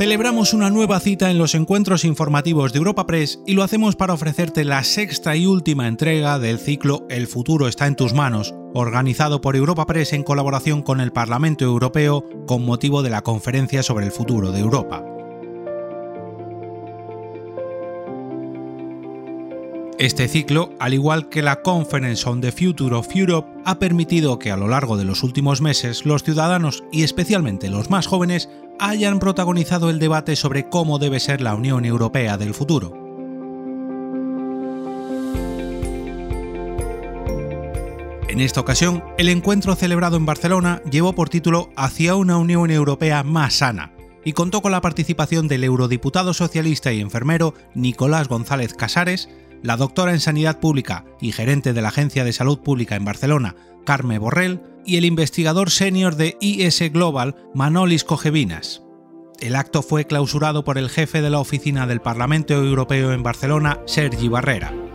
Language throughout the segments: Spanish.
Celebramos una nueva cita en los encuentros informativos de Europa Press y lo hacemos para ofrecerte la sexta y última entrega del ciclo El futuro está en tus manos, organizado por Europa Press en colaboración con el Parlamento Europeo con motivo de la conferencia sobre el futuro de Europa. Este ciclo, al igual que la Conference on the Future of Europe, ha permitido que a lo largo de los últimos meses los ciudadanos y especialmente los más jóvenes hayan protagonizado el debate sobre cómo debe ser la Unión Europea del futuro. En esta ocasión, el encuentro celebrado en Barcelona llevó por título Hacia una Unión Europea más sana y contó con la participación del eurodiputado socialista y enfermero Nicolás González Casares, la doctora en Sanidad Pública y gerente de la Agencia de Salud Pública en Barcelona, Carme Borrell, y el investigador senior de IS Global, Manolis Cogevinas. El acto fue clausurado por el jefe de la oficina del Parlamento Europeo en Barcelona, Sergi Barrera.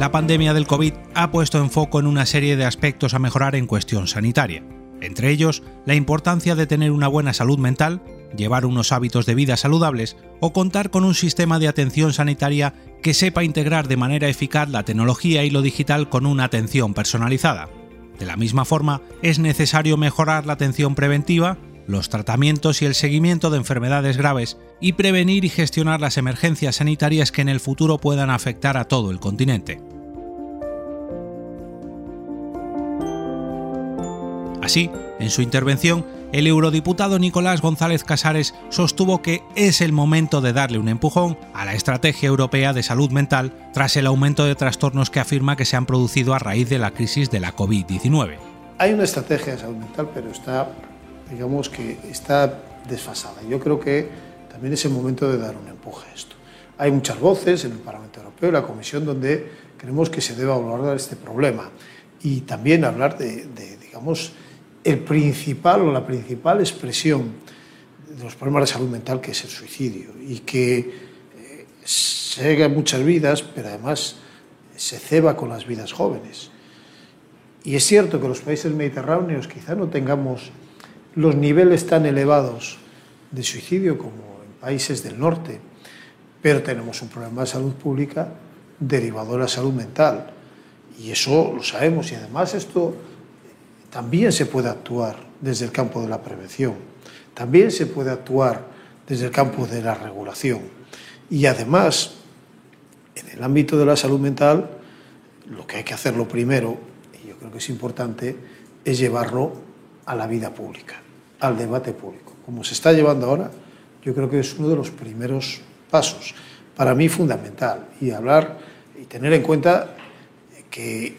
La pandemia del COVID ha puesto en foco en una serie de aspectos a mejorar en cuestión sanitaria, entre ellos la importancia de tener una buena salud mental, llevar unos hábitos de vida saludables o contar con un sistema de atención sanitaria que sepa integrar de manera eficaz la tecnología y lo digital con una atención personalizada. De la misma forma, es necesario mejorar la atención preventiva, los tratamientos y el seguimiento de enfermedades graves y prevenir y gestionar las emergencias sanitarias que en el futuro puedan afectar a todo el continente. Así, en su intervención, el eurodiputado Nicolás González Casares sostuvo que es el momento de darle un empujón a la Estrategia Europea de Salud Mental tras el aumento de trastornos que afirma que se han producido a raíz de la crisis de la COVID-19. Hay una estrategia de salud mental, pero está, digamos que está desfasada. Yo creo que también es el momento de dar un empuje a esto. Hay muchas voces en el Parlamento Europeo y la Comisión donde creemos que se debe abordar este problema y también hablar de, de digamos, el principal o la principal expresión de los problemas de salud mental que es el suicidio y que eh, se muchas vidas, pero además se ceba con las vidas jóvenes. Y es cierto que los países mediterráneos quizá no tengamos los niveles tan elevados de suicidio como en países del norte, pero tenemos un problema de salud pública derivado de la salud mental. Y eso lo sabemos y además esto también se puede actuar desde el campo de la prevención, también se puede actuar desde el campo de la regulación. Y además, en el ámbito de la salud mental, lo que hay que hacerlo primero, y yo creo que es importante, es llevarlo a la vida pública, al debate público. Como se está llevando ahora, yo creo que es uno de los primeros pasos, para mí fundamental, y hablar y tener en cuenta que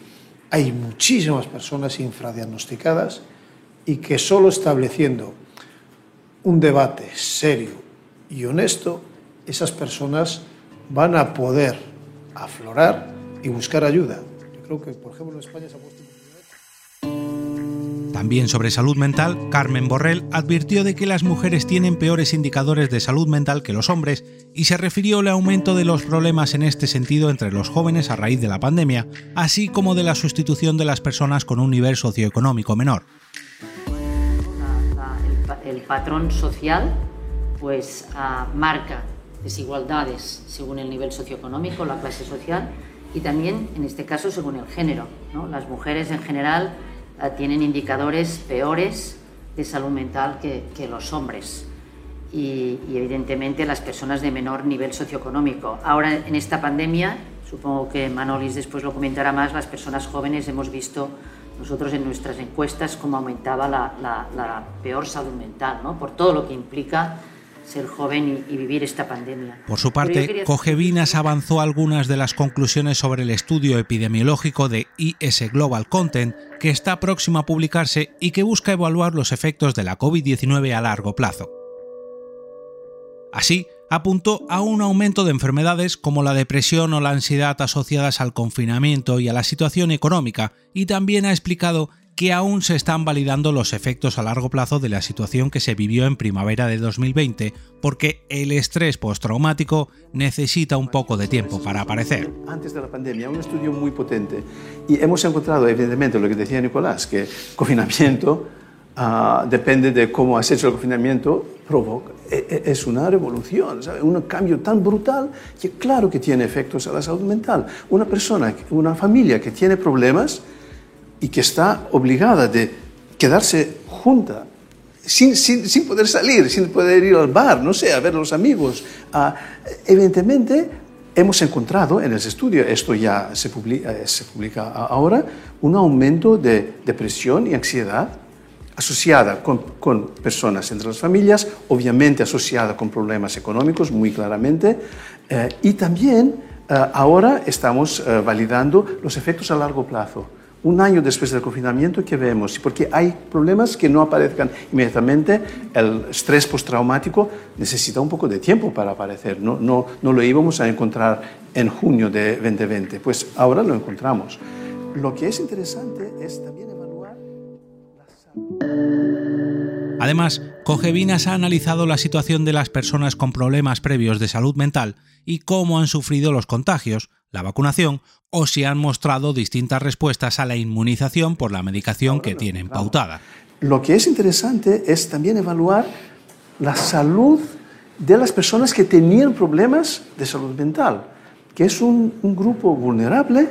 hay muchísimas personas infradiagnosticadas y que solo estableciendo un debate serio y honesto, esas personas van a poder aflorar y buscar ayuda. Yo creo que, por ejemplo, en España se ha puesto también sobre salud mental, Carmen Borrell advirtió de que las mujeres tienen peores indicadores de salud mental que los hombres y se refirió al aumento de los problemas en este sentido entre los jóvenes a raíz de la pandemia, así como de la sustitución de las personas con un nivel socioeconómico menor. el, patrón social pues ah, marca desigualdades según el nivel socioeconómico, la clase social y también en este caso según el género. Las mujeres en general tienen indicadores peores de salud mental que, los hombres y, evidentemente las personas de menor nivel socioeconómico. Ahora en esta pandemia, supongo que Manolis después lo comentará más, las personas jóvenes hemos visto nosotros en nuestras encuestas cómo aumentaba la, la peor salud mental, ¿no? por todo lo que implica ser joven y, vivir esta pandemia. Por su parte, Cogevinas avanzó algunas de las conclusiones sobre el estudio epidemiológico de IS Global Content que está próximo a publicarse y que busca evaluar los efectos de la COVID-19 a largo plazo. Así, apuntó a un aumento de enfermedades como la depresión o la ansiedad asociadas al confinamiento y a la situación económica, y también ha explicado que aún se están validando los efectos a largo plazo de la situación que se vivió en primavera de 2020, porque el estrés postraumático necesita un poco de tiempo para aparecer. Antes de la pandemia, un estudio muy potente y hemos encontrado, evidentemente, lo que decía Nicolás, que confinamiento ah, depende de cómo has hecho el confinamiento, provoca, e, e, es una revolución, un cambio tan brutal que claro que tiene efectos a la salud mental. Una persona, una familia que tiene problemas, y que está obligada de quedarse junta, sin, sin, poder salir, sin poder ir al bar, no sé, a ver a los amigos. Ah, evidentemente, hemos encontrado en el estudio, esto ya se publica, eh, se publica ahora, un aumento de depresión y ansiedad asociada con, con, personas entre las familias, obviamente asociada con problemas económicos, muy claramente, eh, y también eh, ahora estamos validando los efectos a largo plazo un año después del confinamiento, ¿qué vemos? Porque hay problemas que no aparezcan inmediatamente. El estrés postraumático necesita un poco de tiempo para aparecer. No, no, no lo íbamos a encontrar en junio de 2020. Pues ahora lo encontramos. Lo que es interesante es también evaluar la salud. Además, Cogevinas ha analizado la situación de las personas con problemas previos de salud mental y cómo han sufrido los contagios, la vacunación o si han mostrado distintas respuestas a la inmunización por la medicación que tienen pautada. Lo que es interesante es también evaluar la salud de las personas que tenían problemas de salud mental, que es un, grupo vulnerable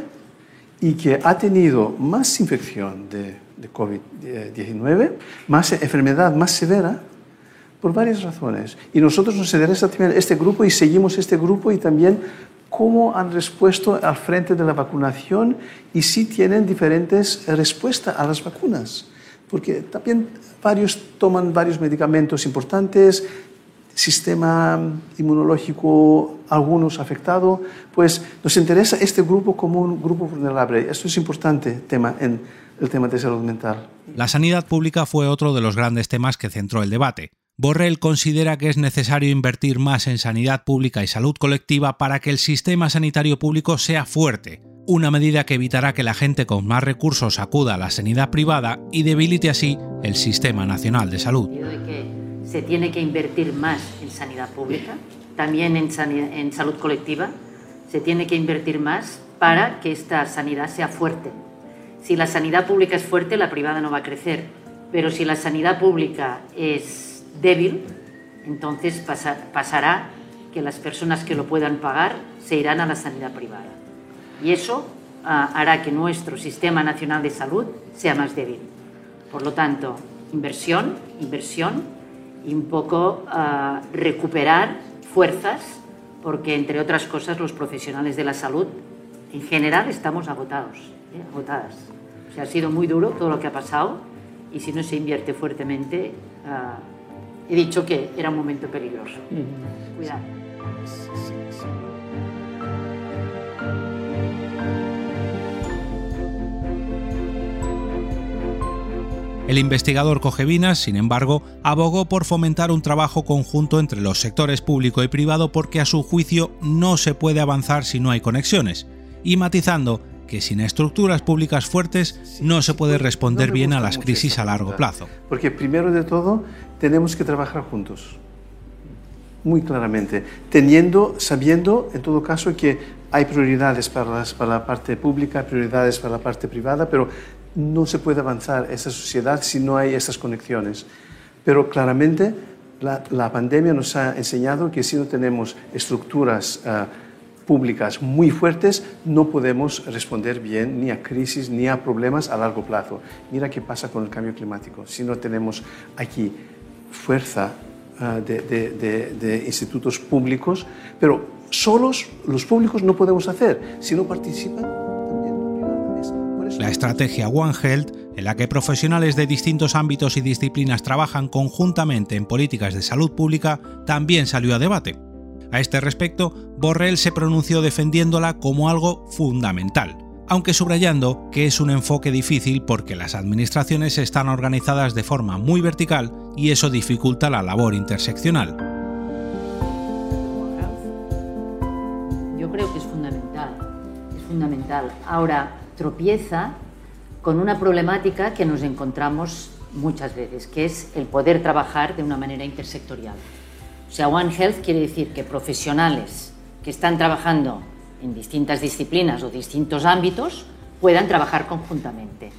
y que ha tenido más infección de, de COVID-19, más enfermedad más severa, por varias razones. Y nosotros nos interesa también este grupo y seguimos este grupo y también cómo han respuesto al frente de la vacunación y si tienen diferentes respuestas a las vacunas. Porque también varios toman varios medicamentos importantes, sistema inmunológico, algunos afectado, pues nos interesa este grupo como un grupo vulnerable. Esto es importante tema en el tema de salud mental. La sanidad pública fue otro de los grandes temas que centró el debate. Borrell considera que es necesario invertir más en sanidad pública y salud colectiva para que el sistema sanitario público sea fuerte, una medida que evitará que la gente con más recursos acuda a la sanidad privada y debilite así el sistema nacional de salud. se tiene que invertir más en sanidad pública, también en, en salud colectiva, se tiene que invertir más para que esta sanidad sea fuerte. Si la sanidad pública es fuerte, la privada no va a crecer, pero si la sanidad pública es débil, entonces pasará que las personas que lo puedan pagar se irán a la sanidad privada. Y eso ah, hará que nuestro sistema nacional de salud sea más débil. Por lo tanto, inversión, inversión y un poco ah, recuperar fuerzas, porque entre otras cosas los profesionales de la salud en general estamos agotados, ¿eh? agotadas. O sea, ha sido muy duro todo lo que ha pasado y si no se invierte fuertemente, ah, he dicho que era un momento peligroso. Cuidado. El investigador Cogevinas, sin embargo, abogó por fomentar un trabajo conjunto entre los sectores público y privado porque a su juicio no se puede avanzar si no hay conexiones, y matizando que sin estructuras públicas fuertes no se puede responder bien a las crisis a largo plazo. Porque primero de todo tenemos que trabajar juntos, muy claramente, teniendo, sabiendo en todo caso que hay prioridades para, para la parte pública, prioridades para la parte privada, pero no se puede avanzar esa sociedad si no hay esas conexiones. Pero claramente la, la pandemia nos ha enseñado que si no tenemos estructuras uh, públicas muy fuertes, no podemos responder bien ni a crisis ni a problemas a largo plazo. Mira qué pasa con el cambio climático. Si no tenemos aquí fuerza uh, de, de, de, institutos públicos, pero solos los públicos no podemos hacer. Si no participan, también la estrategia One Health, en la que profesionales de distintos ámbitos y disciplinas trabajan conjuntamente en políticas de salud pública, también salió a debate. A este respecto, Borrell se pronunció defendiéndola como algo fundamental, aunque subrayando que es un enfoque difícil porque las administraciones están organizadas de forma muy vertical y eso dificulta la labor interseccional. Yo creo que es fundamental, es fundamental. Ahora, tropieza con una problemática que nos encontramos muchas veces, que es el poder trabajar de una manera intersectorial. O sea, One Health quiere decir que profesionales que están trabajando en distintas disciplinas o distintos ámbitos puedan trabajar conjuntamente.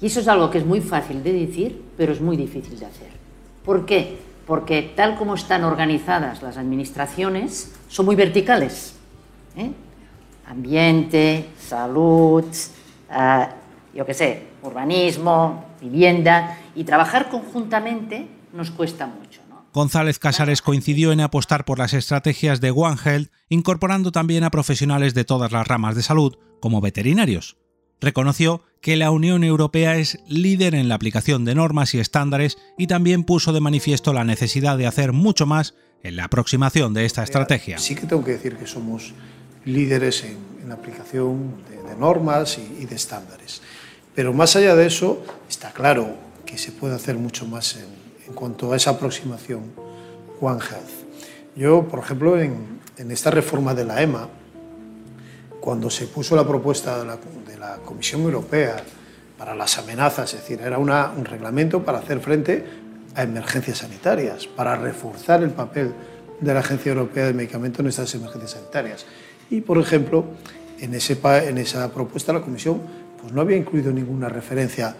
Y eso es algo que es muy fácil de decir, pero es muy difícil de hacer. ¿Por qué? Porque tal como están organizadas las administraciones, son muy verticales. ¿eh? Ambiente, salud, uh, yo qué sé, urbanismo, vivienda, y trabajar conjuntamente nos cuesta mucho. González Casares coincidió en apostar por las estrategias de One Health, incorporando también a profesionales de todas las ramas de salud, como veterinarios. Reconoció que la Unión Europea es líder en la aplicación de normas y estándares y también puso de manifiesto la necesidad de hacer mucho más en la aproximación de esta estrategia. Sí que tengo que decir que somos líderes en, la aplicación de, normas y, de estándares. Pero más allá de eso, está claro que se puede hacer mucho más en, en cuanto a esa aproximación One Health. Yo, por ejemplo, en, esta reforma de la EMA, cuando se puso la propuesta de la, Comisión Europea para las amenazas, es decir, era una, un reglamento para hacer frente a emergencias sanitarias, para reforzar el papel de la Agencia Europea de Medicamentos en estas emergencias sanitarias. Y, por ejemplo, en, ese, en esa propuesta la Comisión pues no había incluido ninguna referencia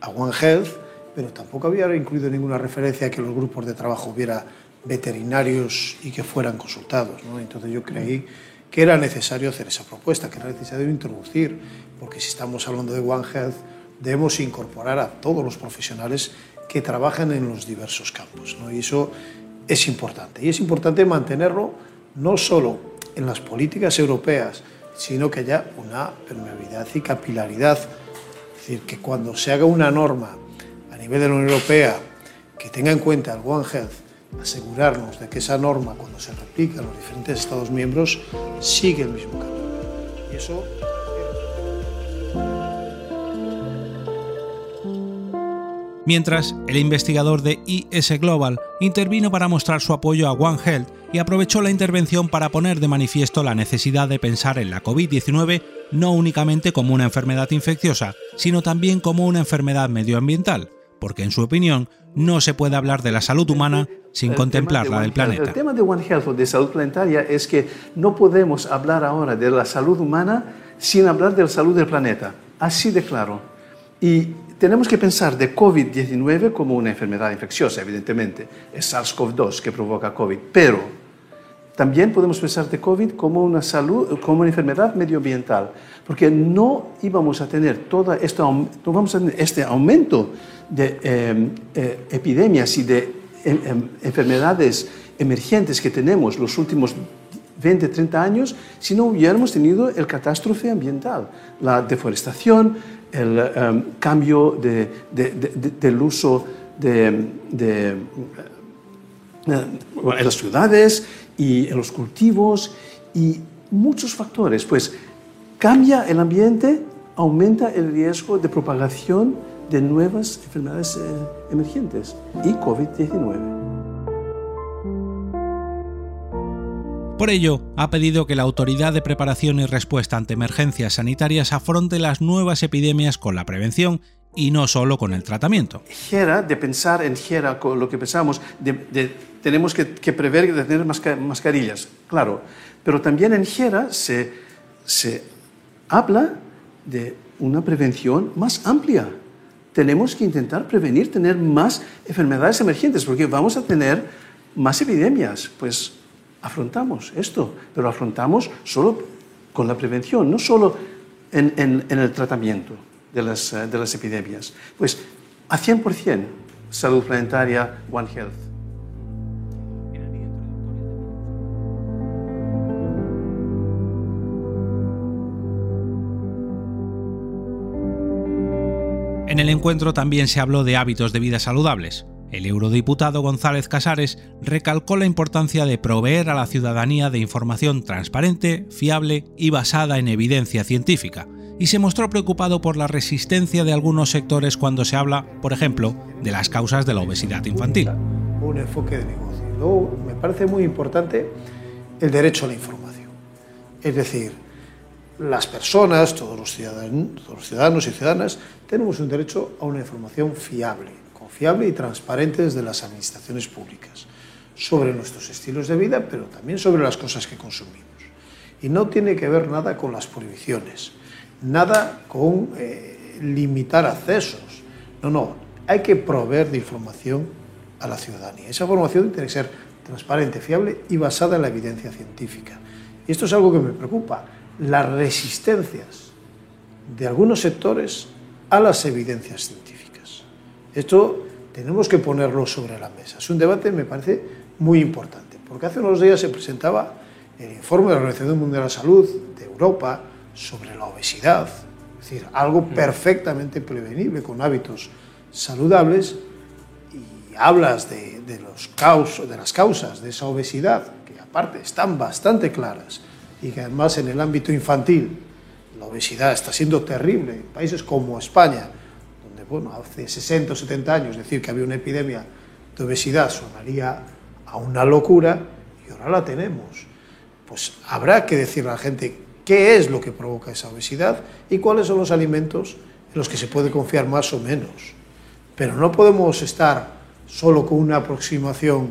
a One Health, pero tampoco había incluido ninguna referencia a que los grupos de trabajo hubiera veterinarios y que fueran consultados. ¿no? Entonces yo creí que era necesario hacer esa propuesta, que era necesario introducir, porque si estamos hablando de One Health, debemos incorporar a todos los profesionales que trabajan en los diversos campos. ¿no? Y eso es importante. Y es importante mantenerlo no solo en las políticas europeas, sino que haya una permeabilidad y capilaridad. Es decir, que cuando se haga una norma nivel de la Unión Europea que tenga en cuenta el One Health, asegurarnos de que esa norma, cuando se replica en los diferentes Estados miembros, sigue el mismo camino. Y eso Mientras, el investigador de IS Global intervino para mostrar su apoyo a One Health y aprovechó la intervención para poner de manifiesto la necesidad de pensar en la COVID-19 no únicamente como una enfermedad infecciosa, sino también como una enfermedad medioambiental, porque en su opinión no se puede hablar de la salud humana sin contemplar la del planeta. El tema de One Health o de salud planetaria es que no podemos hablar ahora de la salud humana sin hablar de la salud del planeta, así de claro. Y tenemos que pensar de COVID-19 como una enfermedad infecciosa, evidentemente, es SARS-CoV-2 que provoca COVID, pero también podemos pensar de COVID como una, salud, como una enfermedad medioambiental, porque no íbamos a tener todo esto, no vamos a tener este aumento de em, eh, epidemias y de em, em, enfermedades emergentes que tenemos los últimos 20, 30 años si no hubiéramos tenido el catástrofe ambiental, la deforestación, el cambio de, del uso de, eh, en las ciudades, y en los cultivos y muchos factores. Pues cambia el ambiente, aumenta el riesgo de propagación de nuevas enfermedades eh, emergentes y COVID-19. Por ello, ha pedido que la Autoridad de Preparación y Respuesta ante Emergencias Sanitarias afronte las nuevas epidemias con la prevención y no solo con el tratamiento. Gera, de pensar en Gera, con lo que pensamos, de, tenemos que, prever de tener mascarillas, claro, pero también en Gera se, se habla de una prevención más amplia. Tenemos que intentar prevenir tener más enfermedades emergentes, porque vamos a tener más epidemias. Pues afrontamos esto, pero afrontamos solo con la prevención, no solo en, en el tratamiento de las, de las epidemias. Pues a 100% salud planetaria, One Health. En el encuentro también se habló de hábitos de vida saludables. El eurodiputado González Casares recalcó la importancia de proveer a la ciudadanía de información transparente, fiable y basada en evidencia científica, y se mostró preocupado por la resistencia de algunos sectores cuando se habla, por ejemplo, de las causas de la obesidad infantil. Un enfoque de negocio. Luego, me parece muy importante el derecho a la información. Es decir, las personas, todos los, ciudadanos, todos los ciudadanos y ciudadanas, tenemos un derecho a una información fiable, confiable y transparente desde las administraciones públicas sobre nuestros estilos de vida, pero también sobre las cosas que consumimos. Y no tiene que ver nada con las prohibiciones, nada con eh, limitar accesos. No, no, hay que proveer de información a la ciudadanía. Esa información tiene que ser transparente, fiable y basada en la evidencia científica. Y esto es algo que me preocupa, las resistencias de algunos sectores a las evidencias científicas. Esto tenemos que ponerlo sobre la mesa. Es un debate, me parece, muy importante, porque hace unos días se presentaba el informe de la Organización Mundial de la Salud de Europa sobre la obesidad, es decir, algo mm. perfectamente prevenible con hábitos saludables, y hablas de, los caus, de las causas de esa obesidad, que aparte están bastante claras, y que además en el ámbito infantil la obesidad está siendo terrible en países como España, donde bueno, hace 60 o 70 años decir que había una epidemia de obesidad sonaría a una locura y ahora la tenemos. Pues habrá que decirle a la gente qué es lo que provoca esa obesidad y cuáles son los alimentos en los que se puede confiar más o menos. Pero no podemos estar solo con una aproximación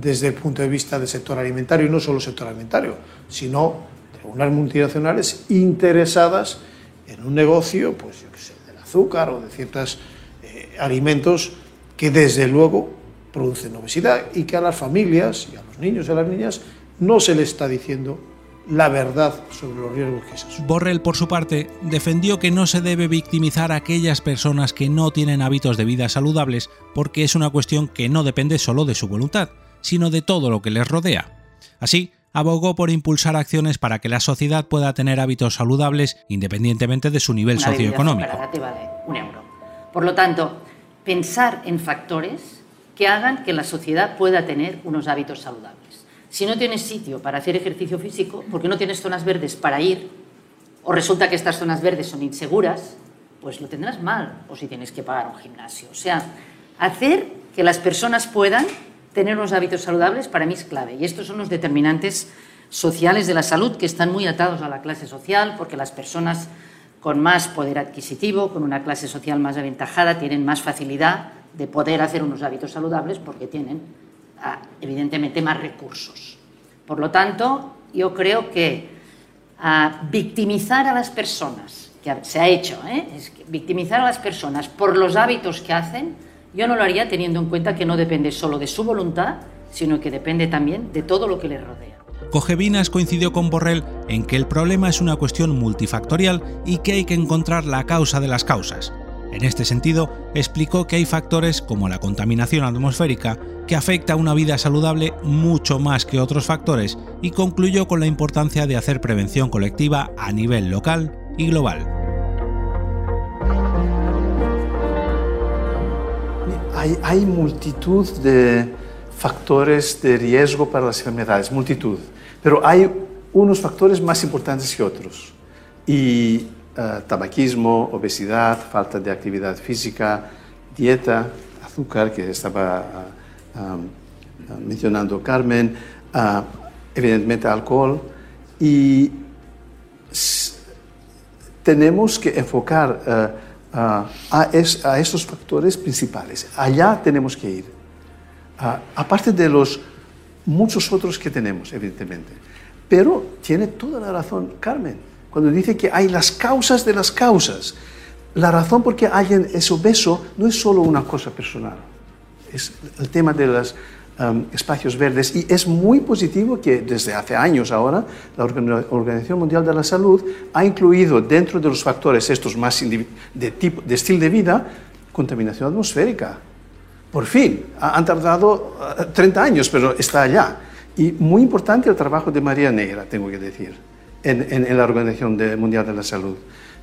desde el punto de vista del sector alimentario, y no solo sector alimentario, sino de unas multinacionales interesadas en un negocio, pues yo qué sé, del azúcar o de ciertos eh, alimentos que desde luego producen obesidad y que a las familias y a los niños y a las niñas no se les está diciendo la verdad sobre los riesgos que se Borrell, por su parte, defendió que no se debe victimizar a aquellas personas que no tienen hábitos de vida saludables porque es una cuestión que no depende solo de su voluntad, sino de todo lo que les rodea. Así, abogó por impulsar acciones para que la sociedad pueda tener hábitos saludables independientemente de su nivel socioeconómico. Por lo tanto, pensar en factores que hagan que la sociedad pueda tener unos hábitos saludables. Si no tienes sitio para hacer ejercicio físico, porque no tienes zonas verdes para ir, o resulta que estas zonas verdes son inseguras, pues lo tendrás mal, o si tienes que pagar un gimnasio. O sea, hacer que las personas puedan tener unos hábitos saludables para mí es clave. Y estos son los determinantes sociales de la salud que están muy atados a la clase social, porque las personas con más poder adquisitivo, con una clase social más aventajada, tienen más facilidad de poder hacer unos hábitos saludables porque tienen, ah, evidentemente, más recursos. Por lo tanto, yo creo que ah, victimizar a las personas, que se ha hecho, ¿eh? es victimizar a las personas por los hábitos que hacen, yo no lo haría teniendo en cuenta que no depende solo de su voluntad, sino que depende también de todo lo que le rodea. Cogevinas coincidió con Borrell en que el problema es una cuestión multifactorial y que hay que encontrar la causa de las causas. En este sentido, explicó que hay factores como la contaminación atmosférica que afecta a una vida saludable mucho más que otros factores y concluyó con la importancia de hacer prevención colectiva a nivel local y global. Hay, multitud de factores de riesgo para las enfermedades, multitud, pero hay unos factores más importantes que otros. Y eh, tabaquismo, obesidad, falta de actividad física, dieta, azúcar, que estaba eh, eh, mencionando Carmen, evidentemente alcohol, y tenemos que enfocar a, a, estos factores principales. Allá tenemos que ir. aparte de los muchos otros que tenemos, evidentemente. Pero tiene toda la razón Carmen cuando dice que hay las causas de las causas. La razón por qué alguien es obeso no es solo una cosa personal. Es el tema de las Um, espacios verdes y es muy positivo que desde hace años ahora la Organización Mundial de la Salud ha incluido dentro de los factores estos más de, tipo, de estilo de vida contaminación atmosférica. Por fin, han tardado 30 uh, años, pero está allá. Y muy importante el trabajo de María Negra, tengo que decir, en, en, la Organización Mundial de la Salud,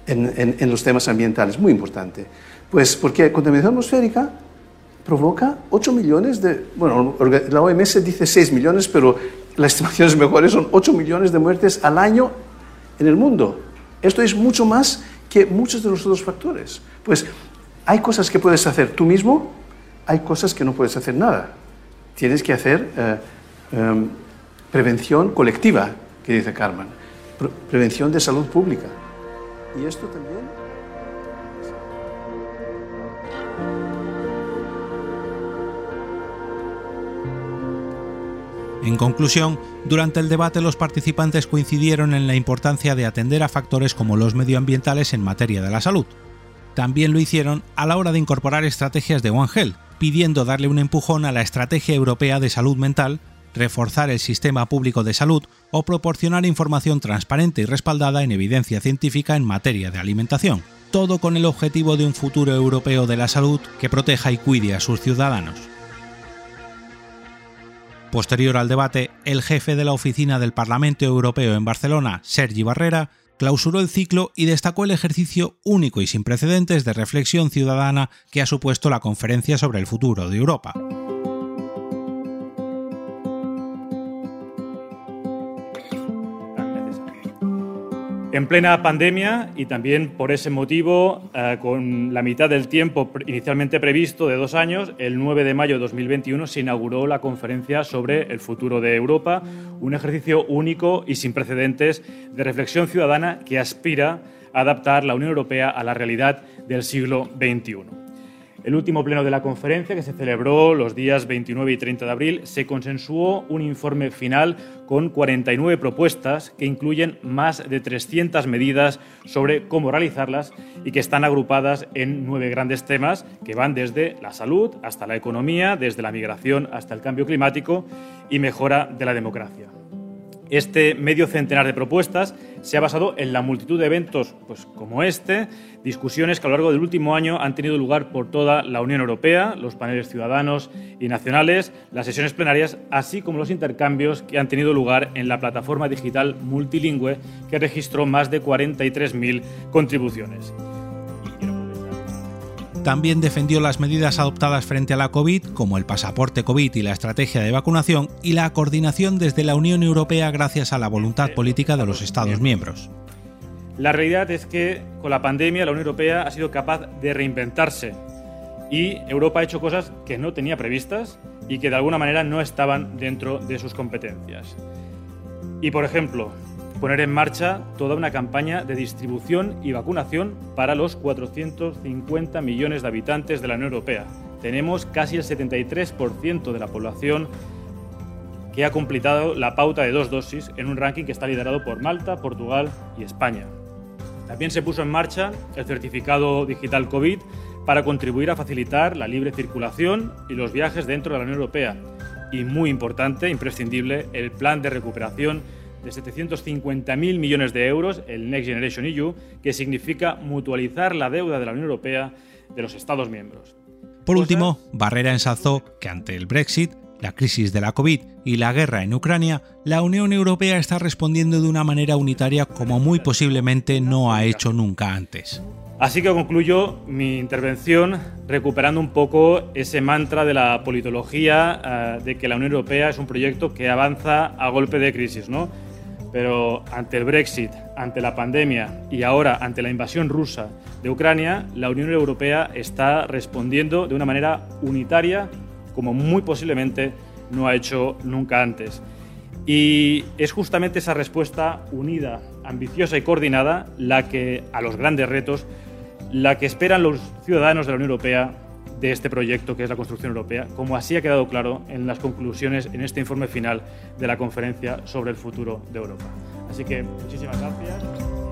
en, en los temas ambientales, muy importante. Pues porque contaminación atmosférica provoca 8 millones de, bueno, la OMS dice 6 millones, pero las estimaciones mejores son 8 millones de muertes al año en el mundo. Esto es mucho más que muchos de los otros factores. Pues hay cosas que puedes hacer tú mismo, hay cosas que no puedes hacer nada. Tienes que hacer eh, em, prevención colectiva, que dice Carmen. prevención de salud pública. Y esto también En conclusión, durante el debate los participantes coincidieron en la importancia de atender a factores como los medioambientales en materia de la salud. También lo hicieron a la hora de incorporar estrategias de One Health, pidiendo darle un empujón a la Estrategia Europea de Salud Mental, reforzar el sistema público de salud o proporcionar información transparente y respaldada en evidencia científica en materia de alimentación, todo con el objetivo de un futuro europeo de la salud que proteja y cuide a sus ciudadanos. Posterior al debate, el jefe de la oficina del Parlamento Europeo en Barcelona, Sergi Barrera, clausuró el ciclo y destacó el ejercicio único y sin precedentes de reflexión ciudadana que ha supuesto la conferencia sobre el futuro de Europa. En plena pandemia y también por ese motivo, eh, con la mitad del tiempo inicialmente previsto de dos años, el 9 de mayo de 2021 se inauguró la conferencia sobre el futuro de Europa, un ejercicio único y sin precedentes de reflexión ciudadana que aspira a adaptar la Unión Europea a la realidad del siglo XXI. El último pleno de la conferencia, que se celebró los días 29 y 30 de abril, se consensuó un informe final con 49 propuestas que incluyen más de 300 medidas sobre cómo realizarlas y que están agrupadas en nueve grandes temas que van desde la salud hasta la economía, desde la migración hasta el cambio climático y mejora de la democracia. Este medio centenar de propuestas se ha basado en la multitud de eventos pues, como este, discusiones que a lo largo del último año han tenido lugar por toda la Unión Europea, los paneles ciudadanos y nacionales, las sesiones plenarias, así como los intercambios que han tenido lugar en la plataforma digital multilingüe que registró más de 43.000 contribuciones. También defendió las medidas adoptadas frente a la COVID, como el pasaporte COVID y la estrategia de vacunación, y la coordinación desde la Unión Europea gracias a la voluntad política de los Estados miembros. La realidad es que con la pandemia la Unión Europea ha sido capaz de reinventarse y Europa ha hecho cosas que no tenía previstas y que de alguna manera no estaban dentro de sus competencias. Y por ejemplo, poner en marcha toda una campaña de distribución y vacunación para los 450 millones de habitantes de la Unión Europea. Tenemos casi el 73% de la población que ha completado la pauta de dos dosis en un ranking que está liderado por Malta, Portugal y España. También se puso en marcha el certificado digital COVID para contribuir a facilitar la libre circulación y los viajes dentro de la Unión Europea. Y muy importante, imprescindible, el plan de recuperación de 750.000 millones de euros, el Next Generation EU, que significa mutualizar la deuda de la Unión Europea de los Estados miembros. Por último, Barrera ensalzó que ante el Brexit, la crisis de la COVID y la guerra en Ucrania, la Unión Europea está respondiendo de una manera unitaria como muy posiblemente no ha hecho nunca antes. Así que concluyo mi intervención recuperando un poco ese mantra de la politología eh, de que la Unión Europea es un proyecto que avanza a golpe de crisis, ¿no? Pero ante el Brexit, ante la pandemia y ahora ante la invasión rusa de Ucrania, la Unión Europea está respondiendo de una manera unitaria como muy posiblemente no ha hecho nunca antes. Y es justamente esa respuesta unida, ambiciosa y coordinada la que a los grandes retos, la que esperan los ciudadanos de la Unión Europea de este proyecto que es la construcción europea, como así ha quedado claro en las conclusiones en este informe final de la conferencia sobre el futuro de Europa. Así que muchísimas gracias.